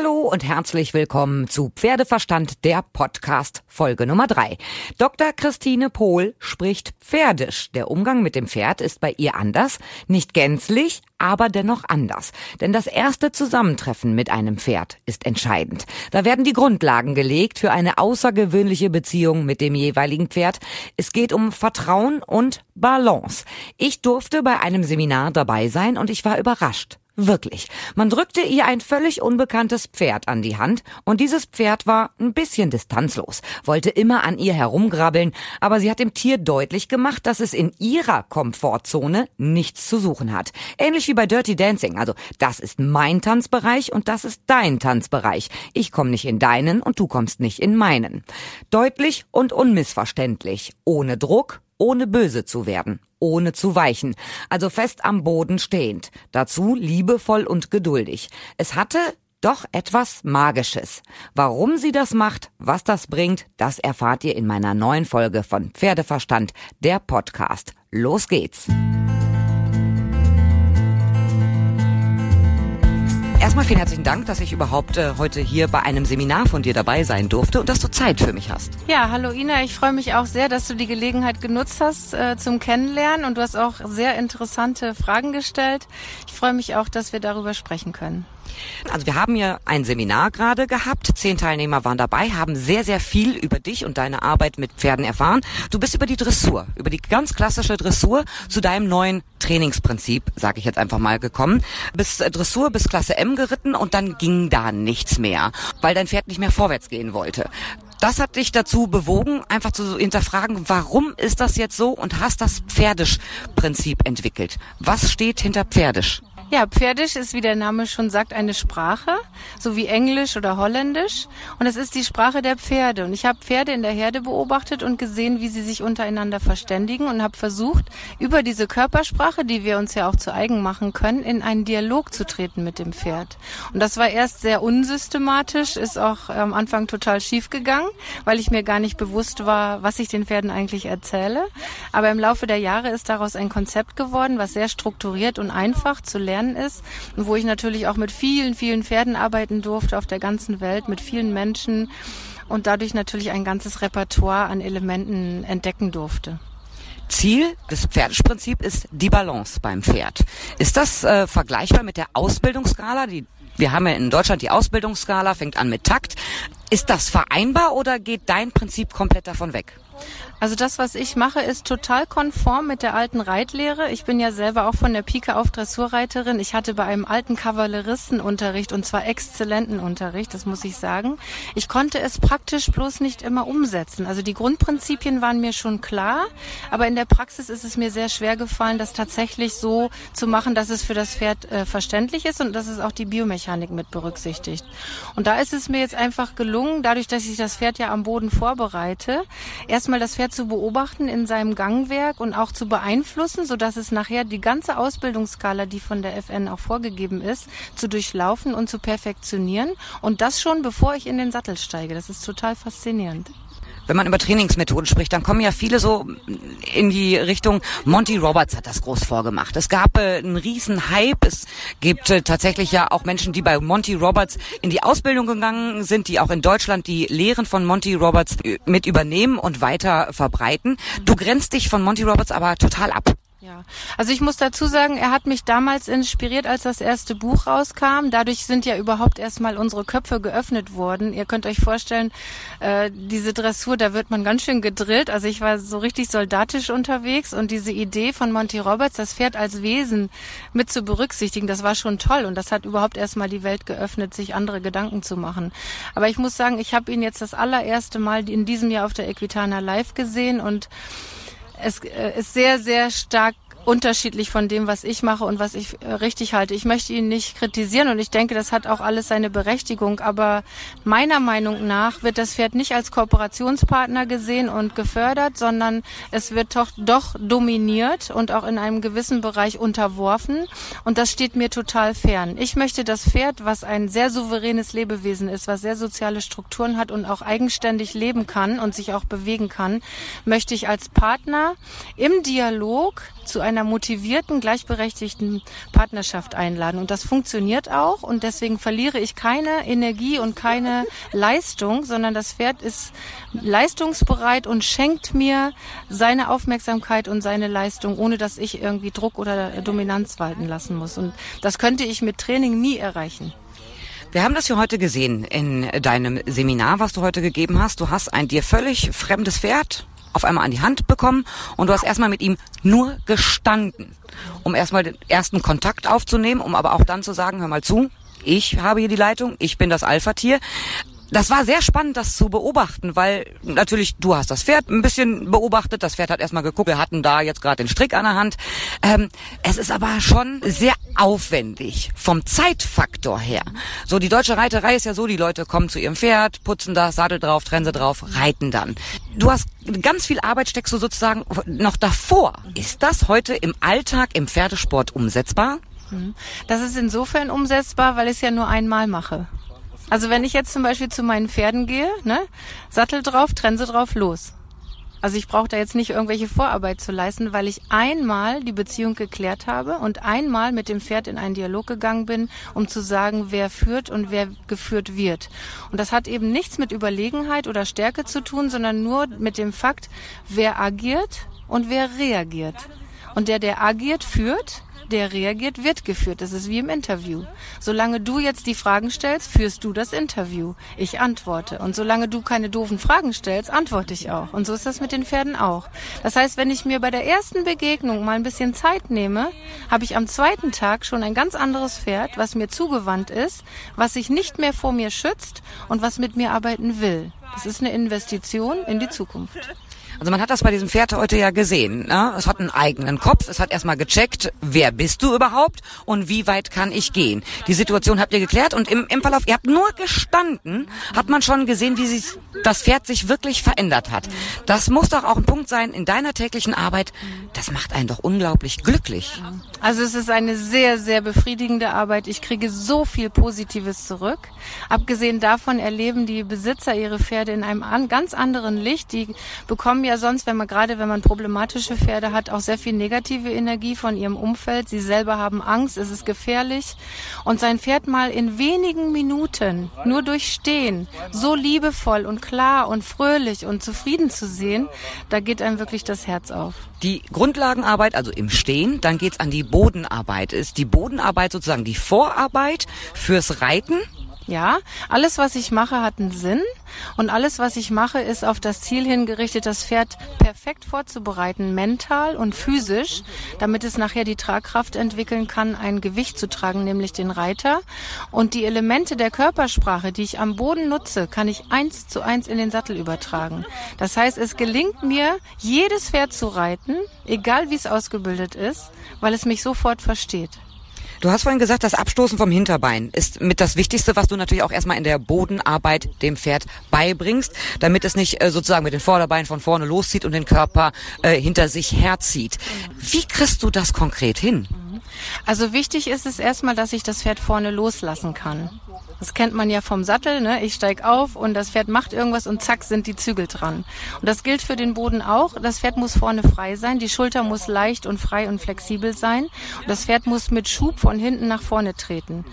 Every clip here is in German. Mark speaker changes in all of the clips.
Speaker 1: Hallo und herzlich willkommen zu Pferdeverstand, der Podcast, Folge Nummer drei. Dr. Christine Pohl spricht Pferdisch. Der Umgang mit dem Pferd ist bei ihr anders, nicht gänzlich, aber dennoch anders. Denn das erste Zusammentreffen mit einem Pferd ist entscheidend. Da werden die Grundlagen gelegt für eine außergewöhnliche Beziehung mit dem jeweiligen Pferd. Es geht um Vertrauen und Balance. Ich durfte bei einem Seminar dabei sein und ich war überrascht. Wirklich. Man drückte ihr ein völlig unbekanntes Pferd an die Hand und dieses Pferd war ein bisschen distanzlos, wollte immer an ihr herumgrabbeln, aber sie hat dem Tier deutlich gemacht, dass es in ihrer Komfortzone nichts zu suchen hat. Ähnlich wie bei Dirty Dancing. Also, das ist mein Tanzbereich und das ist dein Tanzbereich. Ich komme nicht in deinen und du kommst nicht in meinen. Deutlich und unmissverständlich. Ohne Druck, ohne böse zu werden ohne zu weichen, also fest am Boden stehend, dazu liebevoll und geduldig. Es hatte doch etwas Magisches. Warum sie das macht, was das bringt, das erfahrt ihr in meiner neuen Folge von Pferdeverstand, der Podcast. Los geht's! Erstmal vielen herzlichen Dank, dass ich überhaupt äh, heute hier bei einem Seminar von dir dabei sein durfte und dass du Zeit für mich hast.
Speaker 2: Ja, hallo Ina, ich freue mich auch sehr, dass du die Gelegenheit genutzt hast äh, zum Kennenlernen und du hast auch sehr interessante Fragen gestellt. Ich freue mich auch, dass wir darüber sprechen können.
Speaker 1: Also wir haben hier ein Seminar gerade gehabt. Zehn Teilnehmer waren dabei, haben sehr, sehr viel über dich und deine Arbeit mit Pferden erfahren. Du bist über die Dressur, über die ganz klassische Dressur zu deinem neuen Trainingsprinzip, sage ich jetzt einfach mal, gekommen. Bist äh, Dressur bis Klasse M geritten und dann ging da nichts mehr, weil dein Pferd nicht mehr vorwärts gehen wollte. Das hat dich dazu bewogen, einfach zu hinterfragen, warum ist das jetzt so und hast das Pferdisch-Prinzip entwickelt. Was steht hinter Pferdisch?
Speaker 2: Ja, Pferdisch ist, wie der Name schon sagt, eine Sprache, so wie Englisch oder Holländisch. Und es ist die Sprache der Pferde. Und ich habe Pferde in der Herde beobachtet und gesehen, wie sie sich untereinander verständigen und habe versucht, über diese Körpersprache, die wir uns ja auch zu eigen machen können, in einen Dialog zu treten mit dem Pferd. Und das war erst sehr unsystematisch, ist auch am Anfang total schief gegangen, weil ich mir gar nicht bewusst war, was ich den Pferden eigentlich erzähle. Aber im Laufe der Jahre ist daraus ein Konzept geworden, was sehr strukturiert und einfach zu lernen lernen ist und wo ich natürlich auch mit vielen, vielen Pferden arbeiten durfte auf der ganzen Welt, mit vielen Menschen und dadurch natürlich ein ganzes Repertoire an Elementen entdecken durfte.
Speaker 1: Ziel des Pferdesprinzips ist die Balance beim Pferd. Ist das äh, vergleichbar mit der Ausbildungsskala? Die, wir haben ja in Deutschland die Ausbildungsskala, fängt an mit Takt. Ist das vereinbar oder geht dein Prinzip komplett davon weg?
Speaker 2: Also das, was ich mache, ist total konform mit der alten Reitlehre. Ich bin ja selber auch von der Pike auf Dressurreiterin. Ich hatte bei einem alten Kavalleristenunterricht und zwar exzellenten Unterricht, das muss ich sagen. Ich konnte es praktisch bloß nicht immer umsetzen. Also die Grundprinzipien waren mir schon klar, aber in der Praxis ist es mir sehr schwer gefallen, das tatsächlich so zu machen, dass es für das Pferd äh, verständlich ist und dass es auch die Biomechanik mit berücksichtigt. Und da ist es mir jetzt einfach gelungen, dadurch, dass ich das Pferd ja am Boden vorbereite, erstmal das Pferd zu beobachten in seinem Gangwerk und auch zu beeinflussen, so dass es nachher die ganze Ausbildungsskala, die von der FN auch vorgegeben ist, zu durchlaufen und zu perfektionieren. Und das schon bevor ich in den Sattel steige. Das ist total faszinierend
Speaker 1: wenn man über Trainingsmethoden spricht, dann kommen ja viele so in die Richtung, Monty Roberts hat das groß vorgemacht. Es gab äh, einen riesen Hype. Es gibt äh, tatsächlich ja auch Menschen, die bei Monty Roberts in die Ausbildung gegangen sind, die auch in Deutschland die Lehren von Monty Roberts mit übernehmen und weiter verbreiten. Du grenzt dich von Monty Roberts aber total ab.
Speaker 2: Ja, also ich muss dazu sagen, er hat mich damals inspiriert, als das erste Buch rauskam. Dadurch sind ja überhaupt erstmal unsere Köpfe geöffnet worden. Ihr könnt euch vorstellen, äh, diese Dressur, da wird man ganz schön gedrillt. Also ich war so richtig soldatisch unterwegs und diese Idee von Monty Roberts, das Pferd als Wesen mit zu berücksichtigen, das war schon toll und das hat überhaupt erstmal die Welt geöffnet, sich andere Gedanken zu machen. Aber ich muss sagen, ich habe ihn jetzt das allererste Mal in diesem Jahr auf der Equitana Live gesehen und es äh, ist sehr, sehr stark unterschiedlich von dem, was ich mache und was ich äh, richtig halte. Ich möchte ihn nicht kritisieren und ich denke, das hat auch alles seine Berechtigung. Aber meiner Meinung nach wird das Pferd nicht als Kooperationspartner gesehen und gefördert, sondern es wird doch, doch dominiert und auch in einem gewissen Bereich unterworfen. Und das steht mir total fern. Ich möchte das Pferd, was ein sehr souveränes Lebewesen ist, was sehr soziale Strukturen hat und auch eigenständig leben kann und sich auch bewegen kann, möchte ich als Partner im Dialog zu einer einer motivierten, gleichberechtigten Partnerschaft einladen. Und das funktioniert auch und deswegen verliere ich keine Energie und keine Leistung, sondern das Pferd ist leistungsbereit und schenkt mir seine Aufmerksamkeit und seine Leistung, ohne dass ich irgendwie Druck oder Dominanz walten lassen muss. Und das könnte ich mit Training nie erreichen.
Speaker 1: Wir haben das ja heute gesehen in deinem Seminar, was du heute gegeben hast. Du hast ein dir völlig fremdes Pferd auf einmal an die Hand bekommen und du hast erstmal mit ihm nur gestanden, um erstmal den ersten Kontakt aufzunehmen, um aber auch dann zu sagen, hör mal zu, ich habe hier die Leitung, ich bin das Alpha-Tier das war sehr spannend, das zu beobachten, weil natürlich du hast das Pferd ein bisschen beobachtet. Das Pferd hat erstmal geguckt, wir hatten da jetzt gerade den Strick an der Hand. Ähm, es ist aber schon sehr aufwendig vom Zeitfaktor her. So die deutsche Reiterei ist ja so, die Leute kommen zu ihrem Pferd, putzen das, Sattel drauf, Trense drauf, reiten dann. Du hast ganz viel Arbeit steckst du sozusagen noch davor. Ist das heute im Alltag im Pferdesport umsetzbar?
Speaker 2: Mhm. Das ist insofern umsetzbar, weil ich es ja nur einmal mache. Also wenn ich jetzt zum Beispiel zu meinen Pferden gehe, ne, Sattel drauf, Trense drauf, los. Also ich brauche da jetzt nicht irgendwelche Vorarbeit zu leisten, weil ich einmal die Beziehung geklärt habe und einmal mit dem Pferd in einen Dialog gegangen bin, um zu sagen, wer führt und wer geführt wird. Und das hat eben nichts mit Überlegenheit oder Stärke zu tun, sondern nur mit dem Fakt, wer agiert und wer reagiert. Und der, der agiert, führt der reagiert, wird geführt. Das ist wie im Interview. Solange du jetzt die Fragen stellst, führst du das Interview. Ich antworte. Und solange du keine doofen Fragen stellst, antworte ich auch. Und so ist das mit den Pferden auch. Das heißt, wenn ich mir bei der ersten Begegnung mal ein bisschen Zeit nehme, habe ich am zweiten Tag schon ein ganz anderes Pferd, was mir zugewandt ist, was sich nicht mehr vor mir schützt und was mit mir arbeiten will. Das ist eine Investition in die Zukunft.
Speaker 1: Also man hat das bei diesem Pferd heute ja gesehen. Ne? Es hat einen eigenen Kopf. Es hat erstmal gecheckt, wer bist du überhaupt und wie weit kann ich gehen. Die Situation habt ihr geklärt und im, im Verlauf, ihr habt nur gestanden, hat man schon gesehen, wie sich das Pferd sich wirklich verändert hat. Das muss doch auch ein Punkt sein in deiner täglichen Arbeit. Das macht einen doch unglaublich glücklich.
Speaker 2: Also es ist eine sehr, sehr befriedigende Arbeit. Ich kriege so viel Positives zurück. Abgesehen davon erleben die Besitzer ihre Pferde in einem an, ganz anderen Licht. Die bekommen ja sonst, wenn man gerade wenn man problematische Pferde hat, auch sehr viel negative Energie von ihrem Umfeld. Sie selber haben Angst, es ist gefährlich. Und sein Pferd mal in wenigen Minuten nur durch Stehen so liebevoll und klar und fröhlich und zufrieden zu sehen, da geht einem wirklich das Herz auf.
Speaker 1: Die Grundlagenarbeit, also im Stehen, dann geht's an die Bodenarbeit. Ist die Bodenarbeit sozusagen die Vorarbeit fürs Reiten?
Speaker 2: Ja, alles, was ich mache, hat einen Sinn. Und alles, was ich mache, ist auf das Ziel hingerichtet, das Pferd perfekt vorzubereiten, mental und physisch, damit es nachher die Tragkraft entwickeln kann, ein Gewicht zu tragen, nämlich den Reiter. Und die Elemente der Körpersprache, die ich am Boden nutze, kann ich eins zu eins in den Sattel übertragen. Das heißt, es gelingt mir, jedes Pferd zu reiten, egal wie es ausgebildet ist, weil es mich sofort versteht.
Speaker 1: Du hast vorhin gesagt, das Abstoßen vom Hinterbein ist mit das Wichtigste, was du natürlich auch erstmal in der Bodenarbeit dem Pferd beibringst, damit es nicht äh, sozusagen mit den Vorderbeinen von vorne loszieht und den Körper äh, hinter sich herzieht. Wie kriegst du das konkret hin?
Speaker 2: Also wichtig ist es erstmal, dass ich das Pferd vorne loslassen kann. Das kennt man ja vom Sattel, ne? Ich steig auf und das Pferd macht irgendwas und zack sind die Zügel dran. Und das gilt für den Boden auch. Das Pferd muss vorne frei sein, die Schulter muss leicht und frei und flexibel sein. Und das Pferd muss mit Schub von hinten nach vorne treten.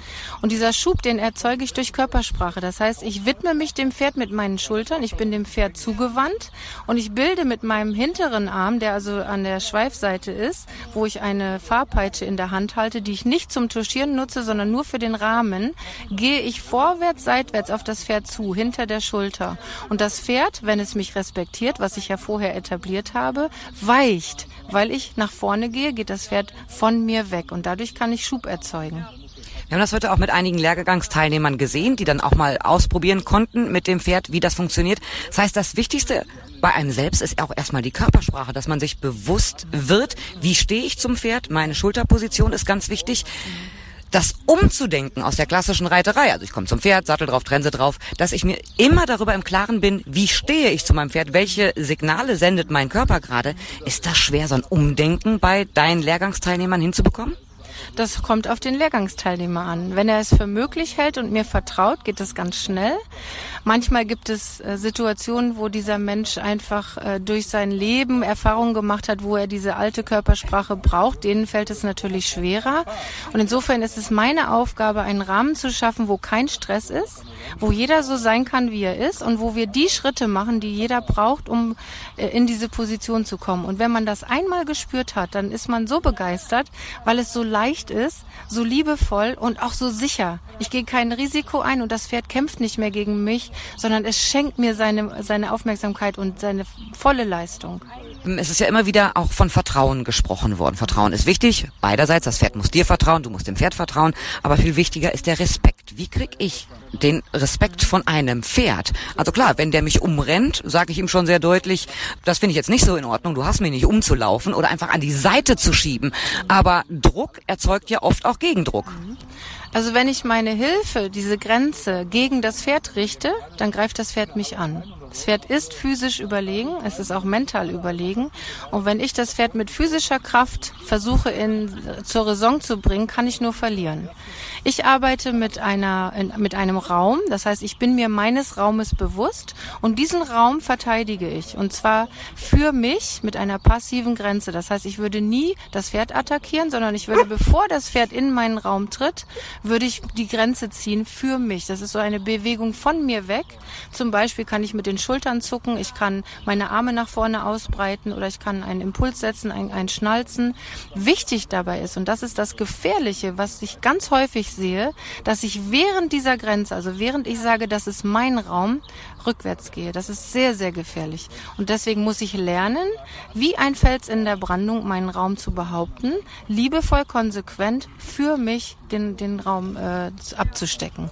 Speaker 2: Und dieser Schub, den erzeuge ich durch Körpersprache. Das heißt, ich widme mich dem Pferd mit meinen Schultern, ich bin dem Pferd zugewandt und ich bilde mit meinem hinteren Arm, der also an der Schweifseite ist, wo ich eine Fahrpeitsche in der Hand halte, die ich nicht zum Tuschieren nutze, sondern nur für den Rahmen, gehe ich ich vorwärts, seitwärts auf das Pferd zu, hinter der Schulter. Und das Pferd, wenn es mich respektiert, was ich ja vorher etabliert habe, weicht. Weil ich nach vorne gehe, geht das Pferd von mir weg. Und dadurch kann ich Schub erzeugen.
Speaker 1: Wir haben das heute auch mit einigen Lehrgangsteilnehmern gesehen, die dann auch mal ausprobieren konnten mit dem Pferd, wie das funktioniert. Das heißt, das Wichtigste bei einem selbst ist auch erstmal die Körpersprache, dass man sich bewusst wird, wie stehe ich zum Pferd. Meine Schulterposition ist ganz wichtig das umzudenken aus der klassischen Reiterei, also ich komme zum Pferd, Sattel drauf, Trense drauf, dass ich mir immer darüber im Klaren bin, wie stehe ich zu meinem Pferd, welche Signale sendet mein Körper gerade, ist das schwer, so ein Umdenken bei deinen Lehrgangsteilnehmern hinzubekommen?
Speaker 2: Das kommt auf den Lehrgangsteilnehmer an. Wenn er es für möglich hält und mir vertraut, geht es ganz schnell. Manchmal gibt es äh, Situationen, wo dieser Mensch einfach äh, durch sein Leben Erfahrungen gemacht hat, wo er diese alte Körpersprache braucht. Denen fällt es natürlich schwerer. Und insofern ist es meine Aufgabe, einen Rahmen zu schaffen, wo kein Stress ist, wo jeder so sein kann, wie er ist und wo wir die Schritte machen, die jeder braucht, um äh, in diese Position zu kommen. Und wenn man das einmal gespürt hat, dann ist man so begeistert, weil es so leicht ist, so liebevoll und auch so sicher. Ich gehe kein Risiko ein und das Pferd kämpft nicht mehr gegen mich, sondern es schenkt mir seine, seine Aufmerksamkeit und seine volle Leistung.
Speaker 1: Es ist ja immer wieder auch von Vertrauen gesprochen worden. Vertrauen ist wichtig, beiderseits. Das Pferd muss dir vertrauen, du musst dem Pferd vertrauen. Aber viel wichtiger ist der Respekt. Wie krieg ich den Respekt von einem Pferd? Also klar, wenn der mich umrennt, sage ich ihm schon sehr deutlich, das finde ich jetzt nicht so in Ordnung. Du hast mich nicht umzulaufen oder einfach an die Seite zu schieben. Aber Druck erzeugt ja oft auch Gegendruck.
Speaker 2: Also wenn ich meine Hilfe, diese Grenze gegen das Pferd richte, dann greift das Pferd mich an. Das Pferd ist physisch überlegen, es ist auch mental überlegen. Und wenn ich das Pferd mit physischer Kraft versuche in, zur Raison zu bringen, kann ich nur verlieren. Ich arbeite mit einer, mit einem Raum. Das heißt, ich bin mir meines Raumes bewusst und diesen Raum verteidige ich. Und zwar für mich mit einer passiven Grenze. Das heißt, ich würde nie das Pferd attackieren, sondern ich würde, bevor das Pferd in meinen Raum tritt, würde ich die Grenze ziehen für mich. Das ist so eine Bewegung von mir weg. Zum Beispiel kann ich mit den Schultern zucken, ich kann meine Arme nach vorne ausbreiten oder ich kann einen Impuls setzen, ein, ein Schnalzen. Wichtig dabei ist, und das ist das Gefährliche, was ich ganz häufig sehe, dass ich während dieser Grenze, also während ich sage, das ist mein Raum, rückwärts gehe. Das ist sehr, sehr gefährlich. Und deswegen muss ich lernen, wie ein Fels in der Brandung meinen Raum zu behaupten, liebevoll, konsequent für mich den, den Raum äh, abzustecken.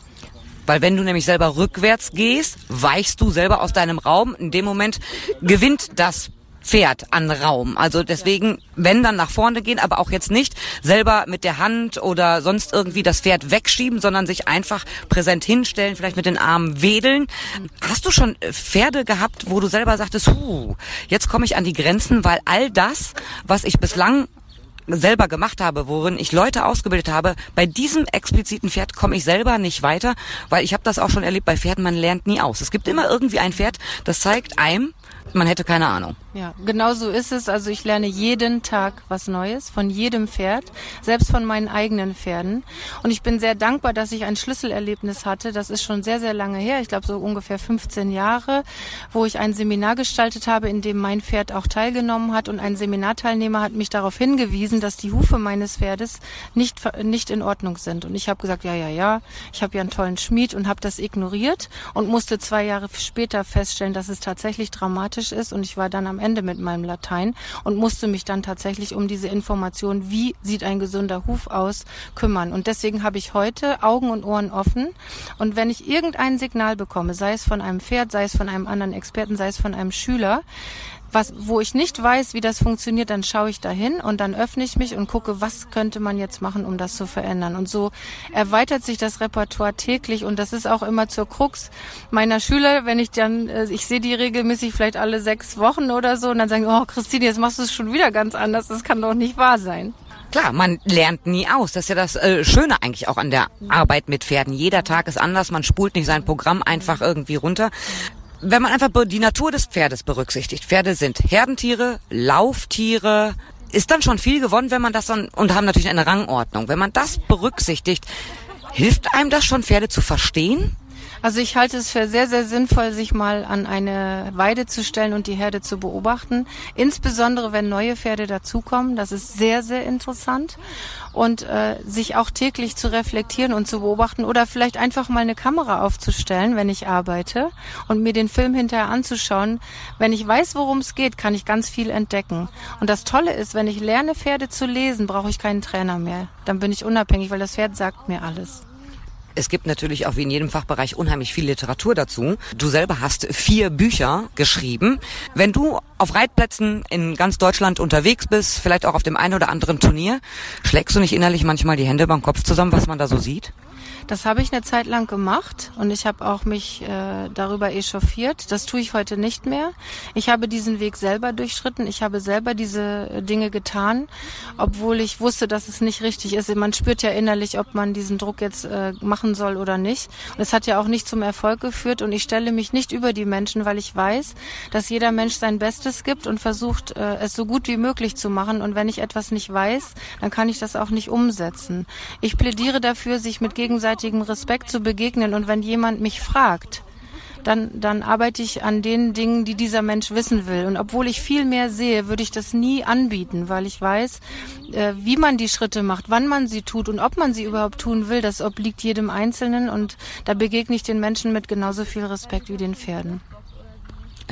Speaker 1: Weil wenn du nämlich selber rückwärts gehst, weichst du selber aus deinem Raum. In dem Moment gewinnt das Pferd an Raum. Also deswegen, wenn dann nach vorne gehen, aber auch jetzt nicht selber mit der Hand oder sonst irgendwie das Pferd wegschieben, sondern sich einfach präsent hinstellen, vielleicht mit den Armen wedeln. Hast du schon äh, Pferde gehabt, wo du selber sagtest, huh, jetzt komme ich an die Grenzen, weil all das, was ich bislang selber gemacht habe, worin ich Leute ausgebildet habe, bei diesem expliziten Pferd komme ich selber nicht weiter, weil ich habe das auch schon erlebt bei Pferden, man lernt nie aus. Es gibt immer irgendwie ein Pferd, das zeigt einem, man hätte keine Ahnung.
Speaker 2: Ja, genau so ist es. Also ich lerne jeden Tag was Neues von jedem Pferd, selbst von meinen eigenen Pferden. Und ich bin sehr dankbar, dass ich ein Schlüsselerlebnis hatte. Das ist schon sehr, sehr lange her. Ich glaube so ungefähr 15 Jahre, wo ich ein Seminar gestaltet habe, in dem mein Pferd auch teilgenommen hat. Und ein Seminarteilnehmer hat mich darauf hingewiesen, dass die Hufe meines Pferdes nicht, nicht in Ordnung sind. Und ich habe gesagt, ja, ja, ja, ich habe ja einen tollen Schmied und habe das ignoriert und musste zwei Jahre später feststellen, dass es tatsächlich dramatisch ist. Und ich war dann am Ende mit meinem Latein und musste mich dann tatsächlich um diese Information, wie sieht ein gesunder Huf aus, kümmern. Und deswegen habe ich heute Augen und Ohren offen. Und wenn ich irgendein Signal bekomme, sei es von einem Pferd, sei es von einem anderen Experten, sei es von einem Schüler, was, wo ich nicht weiß, wie das funktioniert, dann schaue ich dahin und dann öffne ich mich und gucke, was könnte man jetzt machen, um das zu verändern. Und so erweitert sich das Repertoire täglich und das ist auch immer zur Krux meiner Schüler, wenn ich dann, äh, ich sehe die regelmäßig vielleicht alle sechs Wochen oder so und dann sagen, oh Christine, jetzt machst du es schon wieder ganz anders, das kann doch nicht wahr sein.
Speaker 1: Klar, man lernt nie aus. Das ist ja das äh, Schöne eigentlich auch an der Arbeit mit Pferden. Jeder Tag ist anders. Man spult nicht sein Programm einfach irgendwie runter wenn man einfach die Natur des Pferdes berücksichtigt. Pferde sind Herdentiere, Lauftiere, ist dann schon viel gewonnen, wenn man das dann, und haben natürlich eine Rangordnung. Wenn man das berücksichtigt, hilft einem das schon, Pferde zu verstehen?
Speaker 2: Also ich halte es für sehr, sehr sinnvoll, sich mal an eine Weide zu stellen und die Herde zu beobachten. Insbesondere, wenn neue Pferde dazukommen. Das ist sehr, sehr interessant. Und äh, sich auch täglich zu reflektieren und zu beobachten oder vielleicht einfach mal eine Kamera aufzustellen, wenn ich arbeite und mir den Film hinterher anzuschauen. Wenn ich weiß, worum es geht, kann ich ganz viel entdecken. Und das Tolle ist, wenn ich lerne, Pferde zu lesen, brauche ich keinen Trainer mehr. Dann bin ich unabhängig, weil das Pferd sagt mir alles.
Speaker 1: Es gibt natürlich auch wie in jedem Fachbereich unheimlich viel Literatur dazu. Du selber hast vier Bücher geschrieben. Wenn du auf Reitplätzen in ganz Deutschland unterwegs bist, vielleicht auch auf dem einen oder anderen Turnier, schlägst du nicht innerlich manchmal die Hände beim Kopf zusammen, was man da so sieht?
Speaker 2: Das habe ich eine Zeit lang gemacht und ich habe auch mich äh, darüber echauffiert. Das tue ich heute nicht mehr. Ich habe diesen Weg selber durchschritten. Ich habe selber diese äh, Dinge getan, obwohl ich wusste, dass es nicht richtig ist. Man spürt ja innerlich, ob man diesen Druck jetzt äh, machen soll oder nicht. Und es hat ja auch nicht zum Erfolg geführt und ich stelle mich nicht über die Menschen, weil ich weiß, dass jeder Mensch sein Bestes gibt und versucht, äh, es so gut wie möglich zu machen. Und wenn ich etwas nicht weiß, dann kann ich das auch nicht umsetzen. Ich plädiere dafür, sich mit gegenseitigem Respekt zu begegnen. Und wenn jemand mich fragt, dann, dann arbeite ich an den Dingen, die dieser Mensch wissen will. Und obwohl ich viel mehr sehe, würde ich das nie anbieten, weil ich weiß, äh, wie man die Schritte macht, wann man sie tut und ob man sie überhaupt tun will, das obliegt jedem Einzelnen. Und da begegne ich den Menschen mit genauso viel Respekt wie den Pferden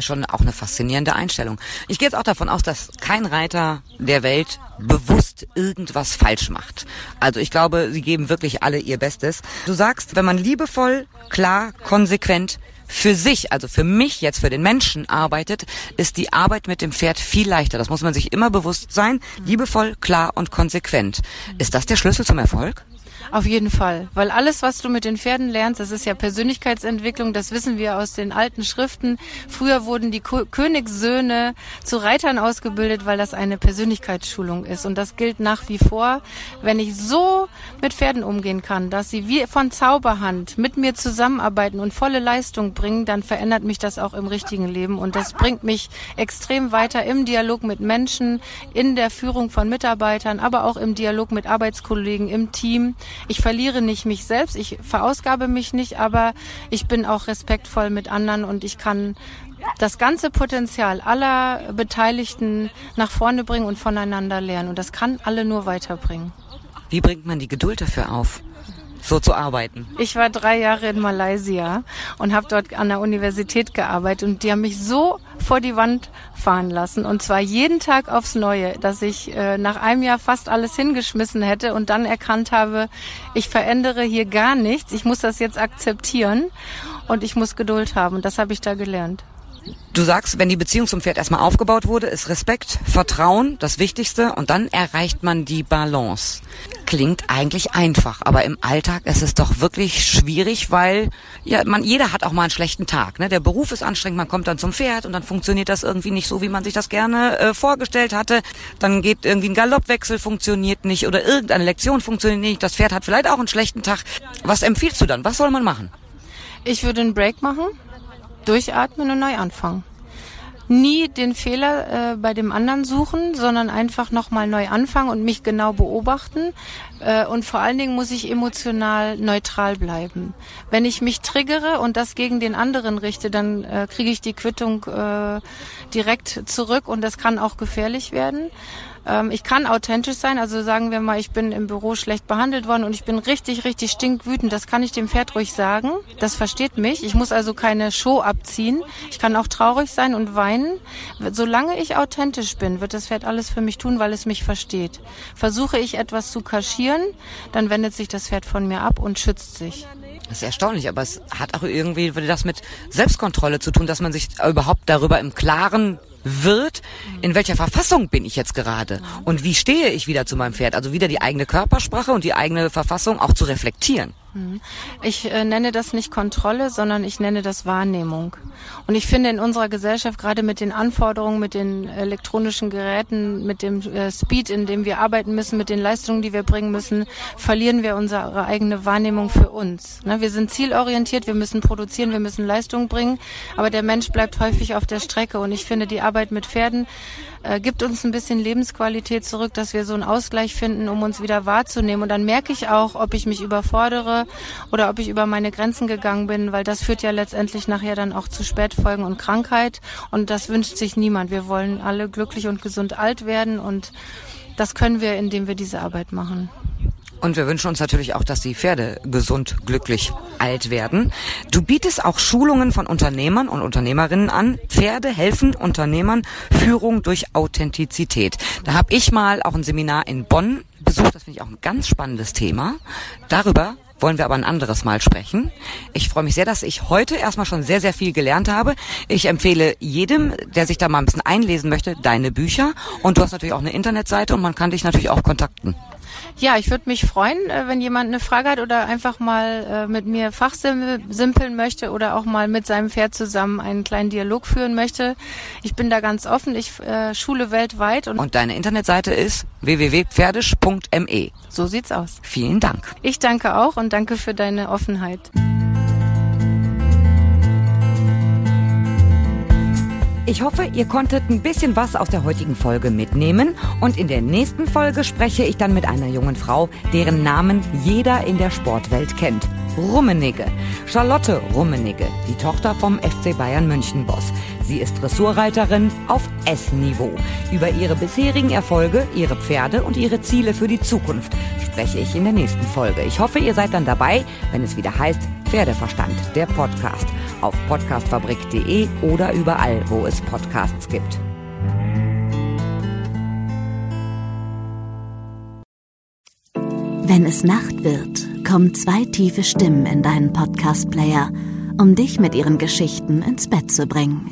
Speaker 1: schon auch eine faszinierende Einstellung. Ich gehe jetzt auch davon aus, dass kein Reiter der Welt bewusst irgendwas falsch macht. Also ich glaube, sie geben wirklich alle ihr Bestes. Du sagst, wenn man liebevoll, klar, konsequent für sich, also für mich jetzt, für den Menschen arbeitet, ist die Arbeit mit dem Pferd viel leichter. Das muss man sich immer bewusst sein. Liebevoll, klar und konsequent. Ist das der Schlüssel zum Erfolg?
Speaker 2: Auf jeden Fall, weil alles, was du mit den Pferden lernst, das ist ja Persönlichkeitsentwicklung, das wissen wir aus den alten Schriften. Früher wurden die Ko Königssöhne zu Reitern ausgebildet, weil das eine Persönlichkeitsschulung ist. Und das gilt nach wie vor. Wenn ich so mit Pferden umgehen kann, dass sie wie von Zauberhand mit mir zusammenarbeiten und volle Leistung bringen, dann verändert mich das auch im richtigen Leben. Und das bringt mich extrem weiter im Dialog mit Menschen, in der Führung von Mitarbeitern, aber auch im Dialog mit Arbeitskollegen, im Team. Ich verliere nicht mich selbst, ich verausgabe mich nicht, aber ich bin auch respektvoll mit anderen und ich kann das ganze Potenzial aller Beteiligten nach vorne bringen und voneinander lernen. Und das kann alle nur weiterbringen.
Speaker 1: Wie bringt man die Geduld dafür auf? so zu arbeiten?
Speaker 2: Ich war drei Jahre in Malaysia und habe dort an der Universität gearbeitet und die haben mich so vor die Wand fahren lassen. Und zwar jeden Tag aufs Neue, dass ich äh, nach einem Jahr fast alles hingeschmissen hätte und dann erkannt habe, ich verändere hier gar nichts, ich muss das jetzt akzeptieren und ich muss Geduld haben. Und das habe ich da gelernt.
Speaker 1: Du sagst, wenn die Beziehung zum Pferd erstmal aufgebaut wurde, ist Respekt, Vertrauen das Wichtigste und dann erreicht man die Balance. Klingt eigentlich einfach, aber im Alltag ist es doch wirklich schwierig, weil ja, man jeder hat auch mal einen schlechten Tag. Ne? Der Beruf ist anstrengend, man kommt dann zum Pferd und dann funktioniert das irgendwie nicht so, wie man sich das gerne äh, vorgestellt hatte. Dann geht irgendwie ein Galoppwechsel funktioniert nicht oder irgendeine Lektion funktioniert nicht. Das Pferd hat vielleicht auch einen schlechten Tag. Was empfiehlst du dann? Was soll man machen?
Speaker 2: Ich würde einen Break machen durchatmen und neu anfangen. Nie den Fehler äh, bei dem anderen suchen, sondern einfach nochmal neu anfangen und mich genau beobachten. Äh, und vor allen Dingen muss ich emotional neutral bleiben. Wenn ich mich triggere und das gegen den anderen richte, dann äh, kriege ich die Quittung äh, direkt zurück und das kann auch gefährlich werden. Ähm, ich kann authentisch sein, also sagen wir mal, ich bin im Büro schlecht behandelt worden und ich bin richtig, richtig stinkwütend. Das kann ich dem Pferd ruhig sagen. Das versteht mich. Ich muss also keine Show abziehen. Ich kann auch traurig sein und weinen. Solange ich authentisch bin, wird das Pferd alles für mich tun, weil es mich versteht. Versuche ich etwas zu kaschieren, dann wendet sich das Pferd von mir ab und schützt sich.
Speaker 1: Das ist erstaunlich, aber es hat auch irgendwie das mit Selbstkontrolle zu tun, dass man sich überhaupt darüber im Klaren wird, in welcher Verfassung bin ich jetzt gerade und wie stehe ich wieder zu meinem Pferd. Also wieder die eigene Körpersprache und die eigene Verfassung auch zu reflektieren.
Speaker 2: Mhm. Ich äh, nenne das nicht Kontrolle, sondern ich nenne das Wahrnehmung. Und ich finde in unserer Gesellschaft, gerade mit den Anforderungen, mit den elektronischen Geräten, mit dem äh, Speed, in dem wir arbeiten müssen, mit den Leistungen, die wir bringen müssen, verlieren wir unsere eigene Wahrnehmung für uns. Ne? Wir sind zielorientiert, wir müssen produzieren, wir müssen Leistungen bringen, aber der Mensch bleibt häufig auf der Strecke. Und ich finde, die Arbeit mit Pferden äh, gibt uns ein bisschen Lebensqualität zurück, dass wir so einen Ausgleich finden, um uns wieder wahrzunehmen. Und dann merke ich auch, ob ich mich überfordere oder ob ich über meine Grenzen gegangen bin, weil das führt ja letztendlich nachher dann auch zu Spätfolgen und Krankheit. Und das wünscht sich niemand. Wir wollen alle glücklich und gesund alt werden und das können wir, indem wir diese Arbeit machen.
Speaker 1: Und wir wünschen uns natürlich auch, dass die Pferde gesund, glücklich alt werden. Du bietest auch Schulungen von Unternehmern und Unternehmerinnen an. Pferde helfen Unternehmern Führung durch Authentizität. Da habe ich mal auch ein Seminar in Bonn besucht. Das finde ich auch ein ganz spannendes Thema. Darüber wollen wir aber ein anderes Mal sprechen. Ich freue mich sehr, dass ich heute erstmal schon sehr, sehr viel gelernt habe. Ich empfehle jedem, der sich da mal ein bisschen einlesen möchte, deine Bücher. Und du hast natürlich auch eine Internetseite und man kann dich natürlich auch kontakten.
Speaker 2: Ja, ich würde mich freuen, äh, wenn jemand eine Frage hat oder einfach mal äh, mit mir fachsimpeln möchte oder auch mal mit seinem Pferd zusammen einen kleinen Dialog führen möchte. Ich bin da ganz offen. Ich äh, schule weltweit.
Speaker 1: Und, und deine Internetseite ist www.pferdisch.me.
Speaker 2: So sieht's aus.
Speaker 1: Vielen Dank.
Speaker 2: Ich danke auch und danke für deine Offenheit.
Speaker 1: Ich hoffe, ihr konntet ein bisschen was aus der heutigen Folge mitnehmen und in der nächsten Folge spreche ich dann mit einer jungen Frau, deren Namen jeder in der Sportwelt kennt. Rummenigge. Charlotte Rummenigge, die Tochter vom FC Bayern München Boss. Sie ist Dressurreiterin auf S-Niveau. Über ihre bisherigen Erfolge, ihre Pferde und ihre Ziele für die Zukunft spreche ich in der nächsten Folge. Ich hoffe, ihr seid dann dabei, wenn es wieder heißt Pferdeverstand, der Podcast auf podcastfabrik.de oder überall, wo es Podcasts gibt.
Speaker 3: Wenn es Nacht wird, kommen zwei tiefe Stimmen in deinen Podcast-Player, um dich mit ihren Geschichten ins Bett zu bringen.